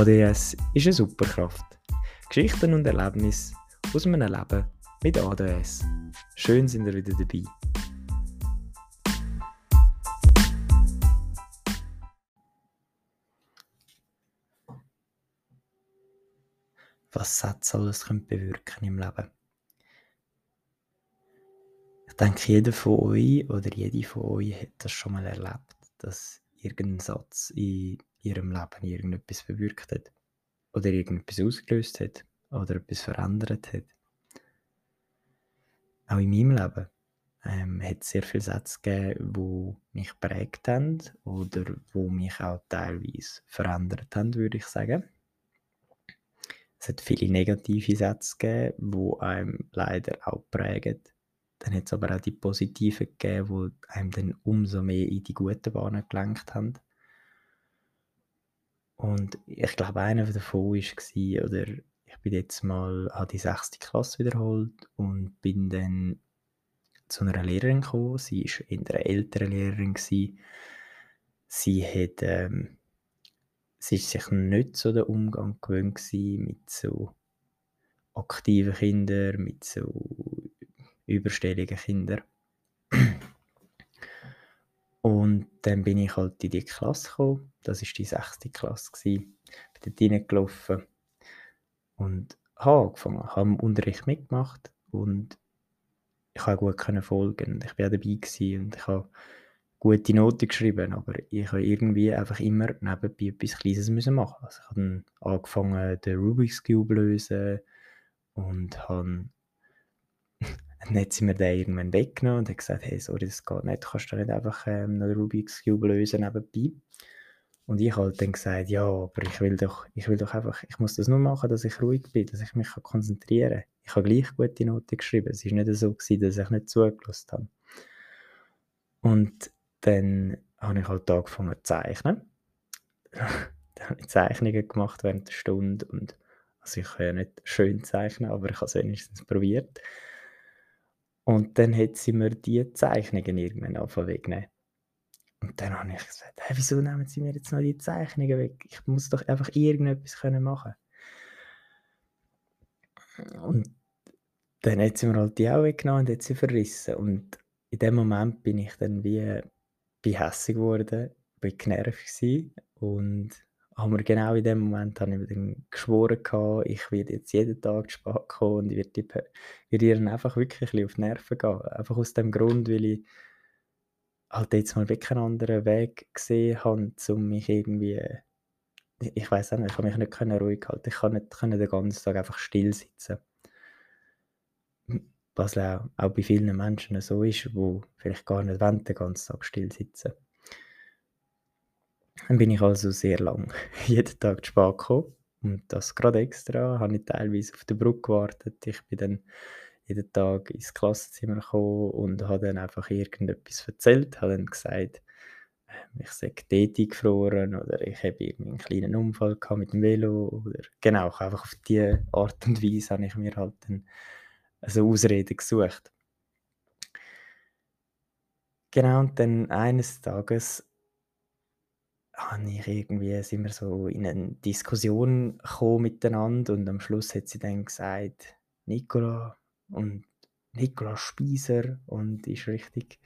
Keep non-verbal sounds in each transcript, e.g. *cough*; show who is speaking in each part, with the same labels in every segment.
Speaker 1: ADS ist eine Superkraft. Geschichten und Erlebnisse aus meinem Leben mit ADS. Schön sind ihr wieder dabei. Was Sätze alles können bewirken im Leben. Ich denke, jeder von euch oder jede von euch hat das schon mal erlebt, dass irgendein Satz in ihrem Leben irgendetwas bewirkt hat. Oder irgendetwas ausgelöst hat. Oder etwas verändert hat. Auch in meinem Leben ähm, hat es sehr viele Sätze gegeben, die mich prägt haben oder die mich auch teilweise verändert haben, würde ich sagen. Es hat viele negative Sätze gegeben, die einem leider auch prägen. Dann hat es aber auch die positiven gegeben, die einem dann umso mehr in die guten Bahnen gelenkt haben. Und ich glaube, einer davon war, oder ich bin jetzt mal, habe die sechste Klasse wiederholt und bin dann zu einer Lehrerin gekommen. Sie war in einer älteren Lehrerin. Gewesen. Sie hat, ähm, sie ist sich nicht so den Umgang gewöhnt mit so aktiven Kindern, mit so überstelligen Kindern. *clears throat* Und dann bin ich halt in die Klasse gekommen. Das war die sechste Klasse. Gewesen. Bin dort reingelaufen und habe angefangen, habe im Unterricht mitgemacht und ich konnte gut folgen. Ich war dabei gewesen und ich habe gute Noten geschrieben, aber ich habe irgendwie einfach immer nebenbei etwas Kleines müssen machen. Also ich habe dann angefangen, den Rubik's Cube lösen und habe dann hat sie mir den irgendwann weggenommen und hat gesagt, hey, sorry, das geht nicht, kannst du nicht einfach ähm, einen Rubik's Cube lösen nebenbei. Und ich halt dann gesagt, ja, aber ich will doch, ich will doch einfach, ich muss das nur machen, dass ich ruhig bin, dass ich mich konzentrieren kann. Ich habe gleich gute Noten geschrieben. Es war nicht so, gewesen, dass ich nicht zugelassen habe. Und dann habe ich halt angefangen zu zeichnen. *laughs* dann habe ich Zeichnungen gemacht während der Stunde und also ich kann ja nicht schön zeichnen, aber ich habe es wenigstens probiert. Und dann hat sie mir die Zeichnungen irgendwann angefangen. Und dann habe ich gesagt, hey, wieso nehmen sie mir jetzt noch die Zeichnungen weg? Ich muss doch einfach irgendetwas können machen Und dann hat sie mir halt die auch weggenommen und hat sie verrissen. Und in dem Moment bin ich dann wie bin hässig geworden, bin genervt gewesen und haben wir genau in dem Moment habe ich dann geschworen gehabt, ich werde jetzt jeden Tag zu spät kommen und ich werde, werde ihr einfach wirklich ein auf die Nerven gehen. Einfach aus dem Grund, weil ich halt jetzt mal wirklich einen anderen Weg gesehen habe, um mich irgendwie, ich weiß auch nicht, ich kann mich nicht ruhig halten. Ich kann nicht können den ganzen Tag einfach still sitzen. Was auch, auch bei vielen Menschen so ist, wo vielleicht gar nicht wollen, den ganzen Tag still sitzen. Dann bin ich also sehr lang *laughs* jeden Tag zu spät gekommen. Und das gerade extra, habe ich teilweise auf der Brücke gewartet. Ich bin dann jeden Tag ins Klassenzimmer gekommen und habe dann einfach irgendetwas erzählt, habe dann gesagt, ähm, ich sei dort gefroren oder ich habe einen kleinen Unfall gehabt mit dem Velo oder genau, einfach auf diese Art und Weise habe ich mir halt dann also Ausreden gesucht. Genau, und dann eines Tages habe ich irgendwie, sind wir so in eine Diskussion gekommen miteinander und am Schluss hat sie dann gesagt, Nicola und Nicola Spieser und ist richtig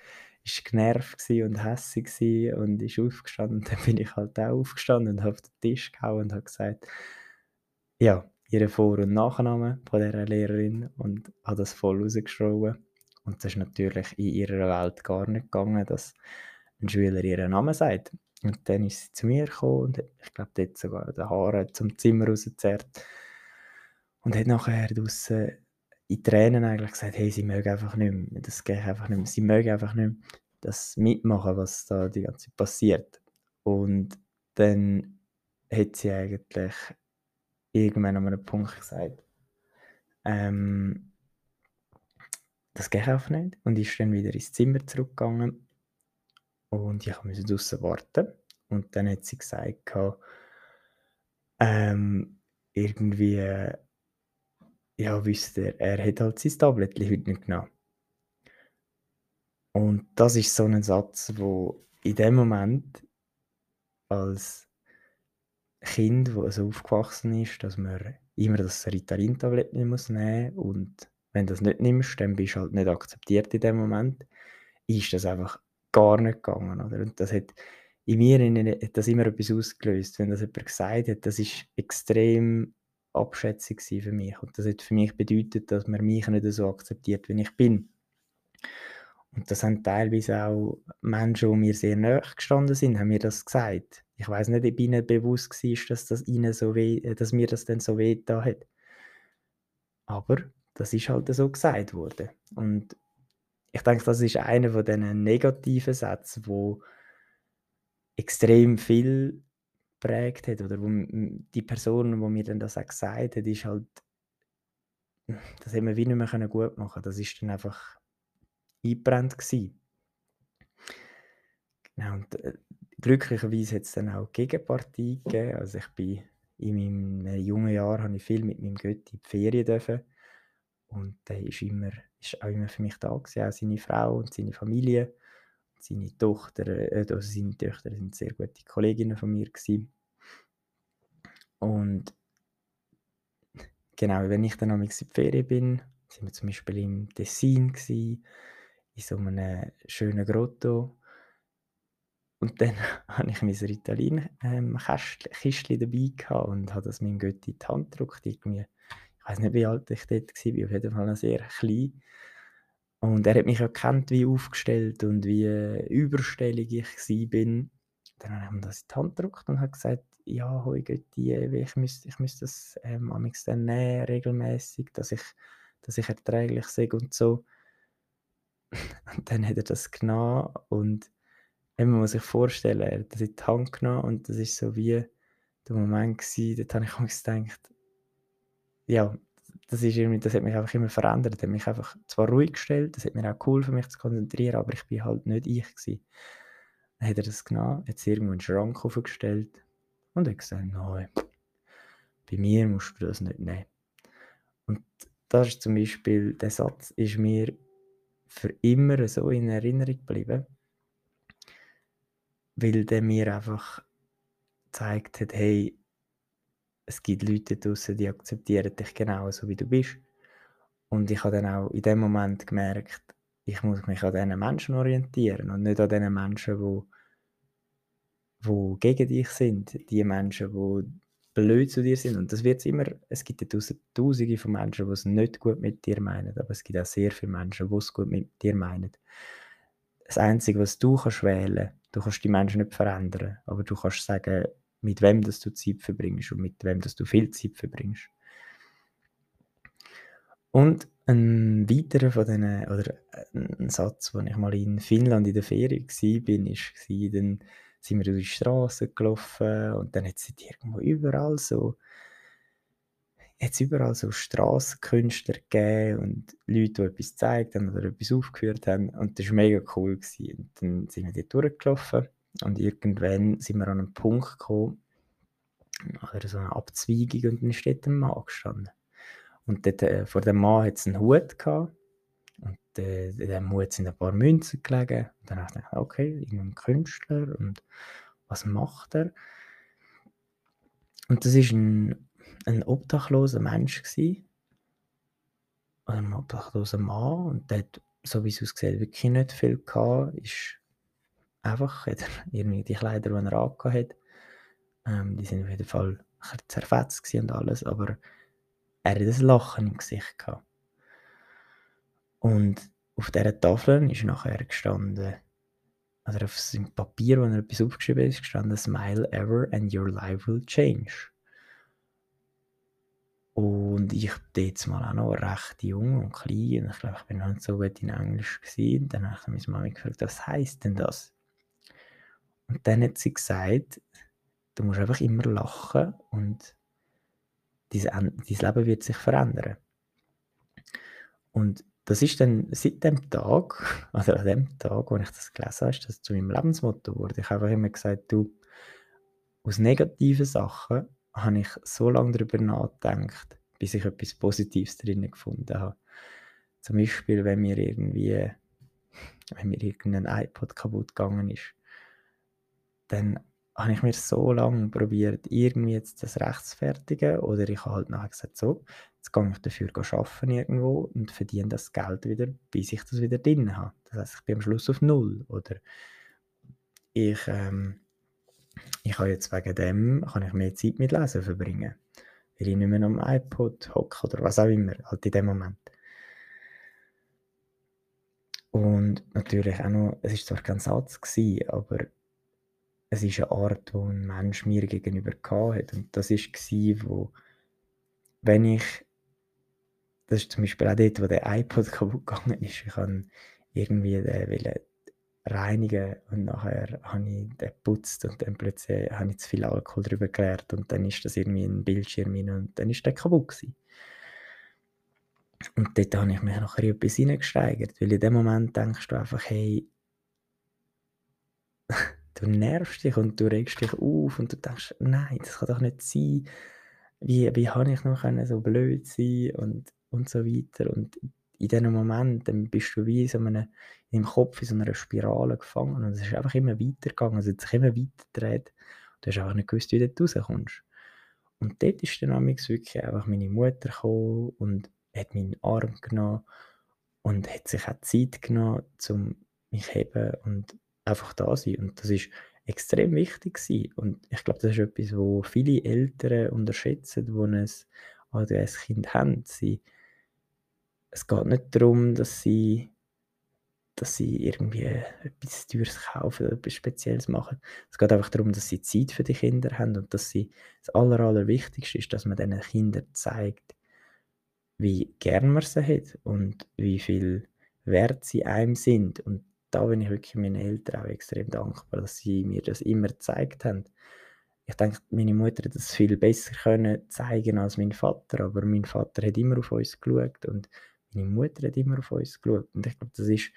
Speaker 1: ist genervt und hässig und ist aufgestanden und *laughs* dann bin ich halt auch aufgestanden und habe auf den Tisch gehauen und habe gesagt, ja, ihren Vor- und Nachnamen von dieser Lehrerin und habe das voll rausgeschrieben. Und das ist natürlich in ihrer Welt gar nicht gegangen, dass ein Schüler ihren Namen sagt. Und dann ist sie zu mir gekommen und ich glaube, dort sogar die Haare zum Zimmer rausgezerrt. Und hat nachher draussen in Tränen eigentlich gesagt, hey, sie mögen einfach nicht mehr, das geht einfach nicht mehr. Sie mögen einfach nicht mehr das mitmachen, was da die ganze Zeit passiert. Und dann hat sie eigentlich irgendwann an einem Punkt gesagt, ähm, das geht einfach nicht. Und ist dann wieder ins Zimmer zurückgegangen und ich musste draußen warten. Und dann hat sie gesagt, ähm, irgendwie, ja, wisst ihr, er hat halt sein Tablet heute nicht genommen. Und das ist so ein Satz, wo in dem Moment als Kind, das so aufgewachsen ist, dass man immer das Ritalin-Tablett nehmen muss und wenn du das nicht nimmst, dann bist du halt nicht akzeptiert in dem Moment, ist das einfach gar nicht gegangen, oder? Und das hat in mir hat das immer etwas ausgelöst. Wenn das jemand gesagt hat, das ist extrem Abschätzung für mich und das hat für mich bedeutet, dass man mich nicht so akzeptiert, wie ich bin. Und das haben teilweise auch Menschen, die mir sehr nahe gestanden sind, haben mir das gesagt. Ich weiß nicht, ob ihnen bewusst war, dass, das ihnen so weh, äh, dass mir das dann so weh da hat. Aber das ist halt so gesagt worden. Und ich denke, das ist einer von diesen negativen Sätzen, wo extrem viel prägt hat oder wo die Person, die mir dann das auch gesagt hat, ist halt, *laughs* das hätte man wie nicht mehr gut machen. Das ist dann einfach eingebrannt gewesen. Genau, und äh, glücklicherweise hat es dann auch Gegenpartie gegeben. Also ich bin in meinem äh, jungen Jahr habe ich viel mit meinem Götti in die Ferien dürfen. Und der ist, immer, ist auch immer für mich da gewesen, auch seine Frau und seine Familie. Seine Tochter, äh, also seine Töchter sind sehr gute Kolleginnen von mir gewesen. Und genau, wenn ich dann in die Ferien bin, sind wir zum Beispiel im Tessin gewesen, in so einem schönen Grotto. Und dann *laughs* habe ich mein Ritalin-Kistchen ähm, dabei gehabt und habe das meinem Götti in die Hand gedrückt. Irgendwie, ich weiß nicht, wie alt ich dort war, auf jeden Fall noch sehr klein. Und er hat mich erkannt, wie aufgestellt und wie überstellig ich war. Dann habe ich ihm das in die Hand gedrückt und habe gesagt, ja, hoi Götti, ich müsste, ich müsste das ähm, dann nehmen, regelmäßig, dass ich, dass ich erträglich sei und so. *laughs* Und dann hat er das genommen und man muss sich vorstellen, er hat das in die Hand genommen und das ist so wie der Moment gewesen, dort habe ich *laughs* mir gedacht, ja, das, ist irgendwie, das hat mich einfach immer verändert, das hat mich einfach zwar ruhig gestellt, das hat mir auch cool mich zu konzentrieren, aber ich bin halt nicht ich gewesen. Dann hat er das genommen, hat irgendwo in den Schrank aufgestellt und hat gesagt, nein, bei mir musst du das nicht nehmen. Und das ist zum Beispiel, der Satz ist mir für immer so in Erinnerung geblieben, weil der mir einfach gezeigt hat, hey, es gibt Leute draußen, die akzeptieren dich genau so, wie du bist. Und ich habe dann auch in dem Moment gemerkt, ich muss mich an diesen Menschen orientieren und nicht an den Menschen, die, die gegen dich sind. Die Menschen, die blöd zu dir sind. Und das wird immer, es gibt ja tausende von Menschen, die es nicht gut mit dir meinen, aber es gibt auch sehr viele Menschen, die es gut mit dir meinen. Das Einzige, was du kannst wählen, du kannst die Menschen nicht verändern, aber du kannst sagen, mit wem dass du Zeit verbringst und mit wem dass du viel Zeit verbringst. Und ein weiterer von diesen, oder ein Satz, wo ich mal in Finnland in der Ferien war, war, dann sind wir durch die Straße gelaufen und dann hat es irgendwo überall so jetzt überall so Strassenkünstler gegeben und Leute, die etwas gezeigt haben oder etwas aufgeführt haben und das war mega cool. Gewesen. Und dann sind wir dort durchgelaufen und irgendwann sind wir an einen Punkt gekommen, oder so eine Abzweigung und dann steht ein Mann gestanden. Und dort, äh, vor dem Mann hat es einen Hut gehabt und äh, in diesem Hut sind ein paar Münzen gelegen. Und dann habe ich okay, irgendein Künstler und was macht er? Und das war ein, ein obdachloser Mensch gewesen. Oder ein obdachloser Mann und der hat, so wie es aussieht, wirklich nicht viel gehabt. Ist einfach, *laughs* hat er irgendwie die Kleider, die er angehabt hat. Ähm, die sind auf jeden Fall zerfetzt und alles, aber er hat ein Lachen im Gesicht gehabt. Und auf dieser Tafel ist nachher gestanden, oder auf seinem Papier, wo er etwas aufgeschrieben ist, gestanden, Smile ever and your life will change. Und ich war jetzt mal auch noch recht jung und klein und ich glaube, ich bin noch nicht so gut in Englisch gewesen. Dann habe ich meine Mama gefragt, was heisst denn das? Und dann hat sie gesagt, du musst einfach immer lachen und dein, dein Leben wird sich verändern. Und das ist dann seit dem Tag, *laughs* also an dem Tag, wo ich das gelesen habe, ist das zu meinem Lebensmotto geworden. Ich habe einfach immer gesagt, du, aus negativen Sachen habe ich so lange darüber nachgedacht, bis ich etwas Positives drin gefunden habe. Zum Beispiel, wenn mir irgendwie, *laughs* wenn mir irgendein iPod kaputt gegangen ist, dann habe ich mir so lange probiert, irgendwie jetzt das rechtfertigen oder ich habe halt nachher gesagt, so, jetzt gehe ich dafür arbeiten irgendwo und verdiene das Geld wieder, bis ich das wieder drin habe. Das heißt, ich bin am Schluss auf Null oder ich, ähm, ich habe jetzt wegen dem, kann ich mehr Zeit mit Lesen verbringen, weil ich nicht mehr am iPod hocke oder was auch immer, halt in dem Moment. Und natürlich auch noch, es ist zwar kein Satz gewesen, aber es ist eine Art, die ein Mensch mir gegenüber hatte. Und das war, wo, wenn ich, das ist zum Beispiel auch dort, wo der iPod *laughs* kaputt gegangen ist, ich habe irgendwie den reinigen und nachher habe ich den geputzt und dann plötzlich habe ich zu viel Alkohol drüber geleert und dann ist das irgendwie ein Bildschirm rein und dann ist der kaputt gewesen. Und dort habe ich mich in etwas hineingesteigert, weil in dem Moment denkst du einfach, hey, du nervst dich und du regst dich auf und du denkst, nein, das kann doch nicht sein. Wie, wie habe ich noch so blöd sein und, und so weiter. Und in diesem Moment dann bist du wie so einem, in deinem Kopf in so einer Spirale gefangen und es ist einfach immer weitergegangen, es hat sich immer weiter gedreht. Du hast einfach nicht gewusst, wie du rauskommst. Und dort ist dann wirklich einfach meine Mutter gekommen und hat meinen Arm genommen und hat sich auch Zeit genommen, um mich zu heben und einfach da sein. Und das ist extrem wichtig gewesen. Und ich glaube, das ist etwas, wo viele Eltern unterschätzen, die ein ADS-Kind haben. Sie, es geht nicht darum, dass sie, dass sie irgendwie etwas Teures kaufen oder etwas Spezielles machen. Es geht einfach darum, dass sie Zeit für die Kinder haben und dass sie das Aller, Allerwichtigste ist, dass man diesen Kindern zeigt, wie gern man sie hat und wie viel wert sie einem sind. Und da bin ich wirklich meinen Eltern auch extrem dankbar, dass sie mir das immer gezeigt haben. Ich denke, meine Mutter hätte das viel besser können zeigen als mein Vater, aber mein Vater hat immer auf uns geschaut und meine Mutter hat immer auf uns geschaut. Und ich glaube, das ist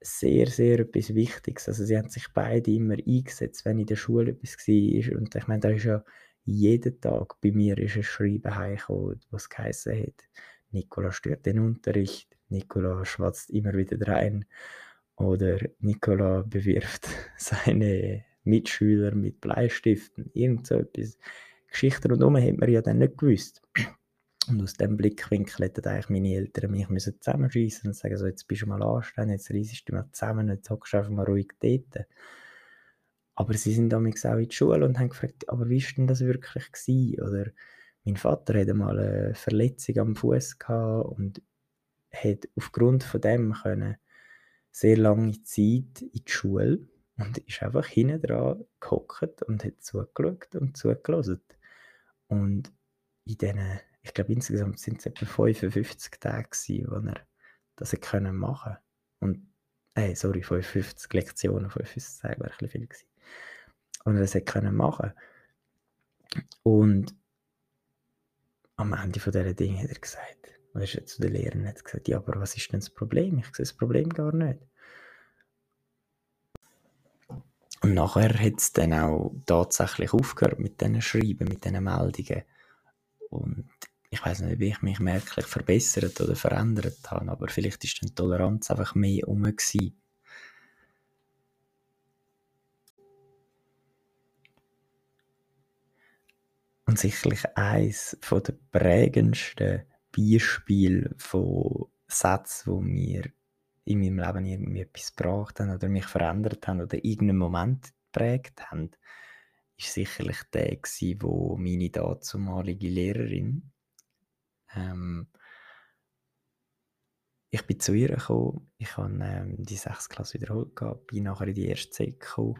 Speaker 1: sehr, sehr etwas Wichtiges. Also sie haben sich beide immer eingesetzt, wenn in der Schule etwas war. Und ich meine, da ist ja jeden Tag bei mir ist ein Schreiben heimgekommen, was geheißen hat, Nikola stört den Unterricht, Nikola schwatzt immer wieder rein. Oder Nicola bewirft *laughs* seine Mitschüler mit Bleistiften. Irgend so etwas. Geschichten rundherum hat man ja dann nicht gewusst. Und aus dem Blickwinkel hätten eigentlich meine Eltern mich müssen zusammenschießen und sagen, so, jetzt bist du mal anständig, jetzt reisest du mal zusammen, jetzt hockst du einfach mal ruhig dort. Aber sie sind damals auch in die Schule und haben gefragt, aber wie war denn das wirklich gewesen? Oder mein Vater hatte mal eine Verletzung am Fuß und hat aufgrund von dem können sehr lange Zeit in die Schule und ist einfach hinten dran gehockt und hat zugeschaut und zugelassen. Und in diesen, ich glaube insgesamt sind es etwa 55 Tage gewesen, wo er das können machen Und, äh, sorry, 55 Lektionen, 55 Tage wäre ein bisschen viel gewesen. Und er das können machen. Und am Ende von diesen Dingen hat er gesagt, und ist zu den Lehrern hat gesagt, ja, aber was ist denn das Problem? Ich sehe das Problem gar nicht. Und nachher hat es dann auch tatsächlich aufgehört mit diesen Schreiben, mit diesen Meldungen. Und ich weiß nicht, wie ich mich merklich verbessert oder verändert habe, aber vielleicht ist die Toleranz einfach mehr um. Und sicherlich eines der prägendsten Beispiel von Sätzen, die mir in meinem Leben irgendwie etwas gebracht haben oder mich verändert haben oder irgendeinen Moment geprägt haben, ist sicherlich der gewesen, wo meine dazumalige Lehrerin ähm, ich bin zu ihr gekommen, ich habe ähm, die sechs Klasse wiederholt gehabt, bin nachher in die erste Zeit gekommen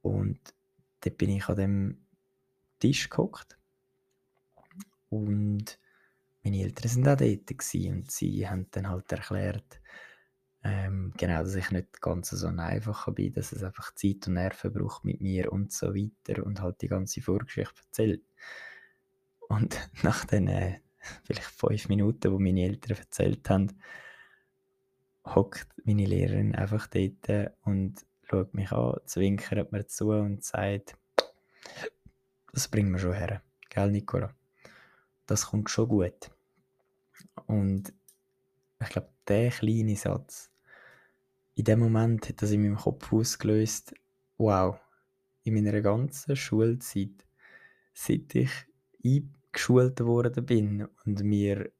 Speaker 1: und dort bin ich an dem Tisch gehockt und meine Eltern sind auch dort und sie haben dann halt erklärt, ähm, genau, dass ich nicht ganz so einfach bin, dass es einfach Zeit und Nerven braucht mit mir und so weiter und halt die ganze Vorgeschichte erzählt. Und *laughs* nach den äh, vielleicht fünf Minuten, wo meine Eltern erzählt haben, hockt meine Lehrerin einfach dort und schaut mich an, zwinkert mir zu und sagt, das bringen wir schon her, gell Nicola? Das kommt schon gut. Und ich glaube, der kleine Satz, in dem Moment hat das in meinem Kopf ausgelöst, wow, in meiner ganzen Schulzeit, seit ich eingeschult worden bin und mir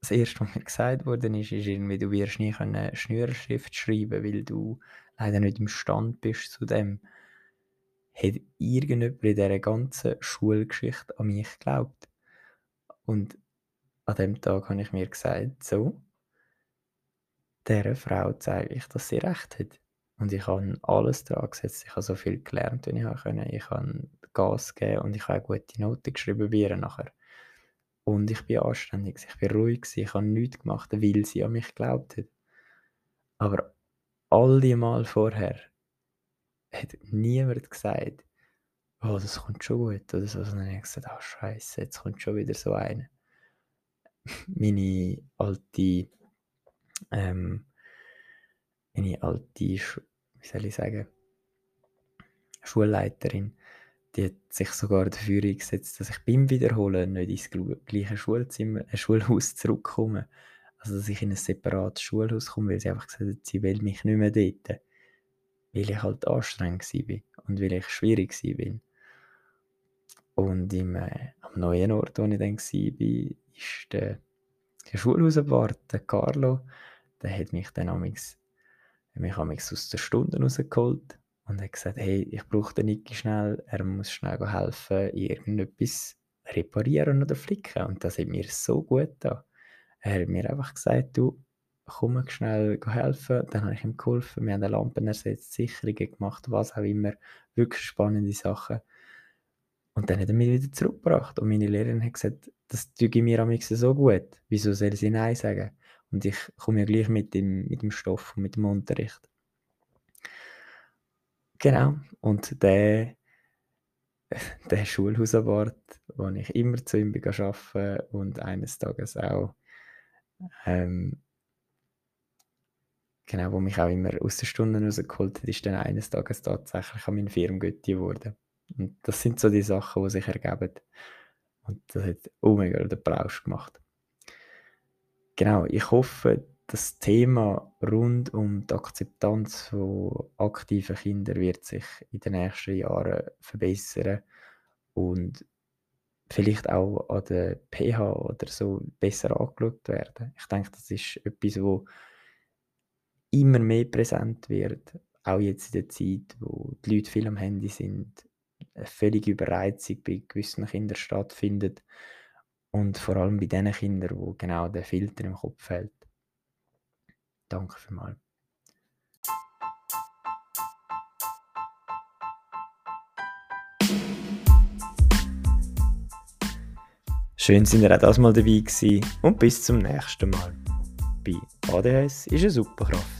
Speaker 1: das erste, was mir gesagt worden ist, ist irgendwie, du wirst nie eine Schnürschrift schreiben, weil du leider nicht imstande bist zu dem. Hat irgendjemand in dieser ganzen Schulgeschichte an mich geglaubt? Und an dem Tag habe ich mir gesagt, so, dieser Frau zeige ich, dass sie recht hat. Und ich habe alles dran gesetzt. Ich habe so viel gelernt, wie ich konnte. Ich habe Gas gegeben und ich habe gute Noten geschrieben bei ihr nachher. Und ich bin anständig, ich bin ruhig, ich habe nichts gemacht, weil sie an mich geglaubt hat. Aber all die Mal vorher hat niemand gesagt, oh, das kommt schon gut. Oder so. Und dann habe ich gesagt, oh Scheiße, jetzt kommt schon wieder so eine. Meine alte, ähm, meine alte, wie soll ich sagen, Schulleiterin, die hat sich sogar dafür eingesetzt, dass ich beim Wiederholen nicht ins gleiche Schulzimmer, äh, Schulhaus zurückkomme. Also, dass ich in ein separates Schulhaus komme, weil sie einfach gesagt hat, sie will mich nicht mehr dort. Weil ich halt anstrengend war und weil ich schwierig war. Und im, äh, am neuen Ort, wo ich dann war, ist der, der Schulhausabwart, der Carlo, der hat mich dann amigs, mich amigs aus der Stunde rausgeholt und hat gesagt, hey, ich brauche den Niki schnell, er muss schnell helfen, irgendetwas reparieren oder flicken. Und das hat mir so gut da. Er hat mir einfach gesagt, du, komm schnell helfen. Dann habe ich ihm geholfen. Wir haben Lampen ersetzt, Sicherungen gemacht, was auch immer. Wirklich spannende Sachen. Und dann hat er mich wieder zurückgebracht. Und meine Lehrerin hat gesagt, das tue ich mir am so gut. Wieso soll sie Nein sagen? Und ich komme ja gleich mit dem, mit dem Stoff und mit dem Unterricht. Genau. Und der, *laughs* der Schulhausabort, wo ich immer zu ihm arbeiten und eines Tages auch, ähm, genau, wo mich auch immer aus den Stunden rausgeholt hat, ist dann eines Tages tatsächlich an meinen Firmengötti geworden. Und das sind so die Sachen, die sich ergeben. Und das hat oh mein Gott, den Plausch gemacht. Genau, ich hoffe, das Thema rund um die Akzeptanz von aktiven Kindern wird sich in den nächsten Jahren verbessern und vielleicht auch an der PH oder so besser angeschaut werden. Ich denke, das ist etwas, wo immer mehr präsent wird, auch jetzt in der Zeit, wo die Leute viel am Handy sind, eine völlige Überreizung bei gewissen Kindern stattfindet und vor allem bei den Kindern, wo genau der Filter im Kopf fehlt. Danke vielmals. Schön, dass ihr auch das mal dabei gewesen und bis zum nächsten Mal. Bei ADS ist eine Superkraft.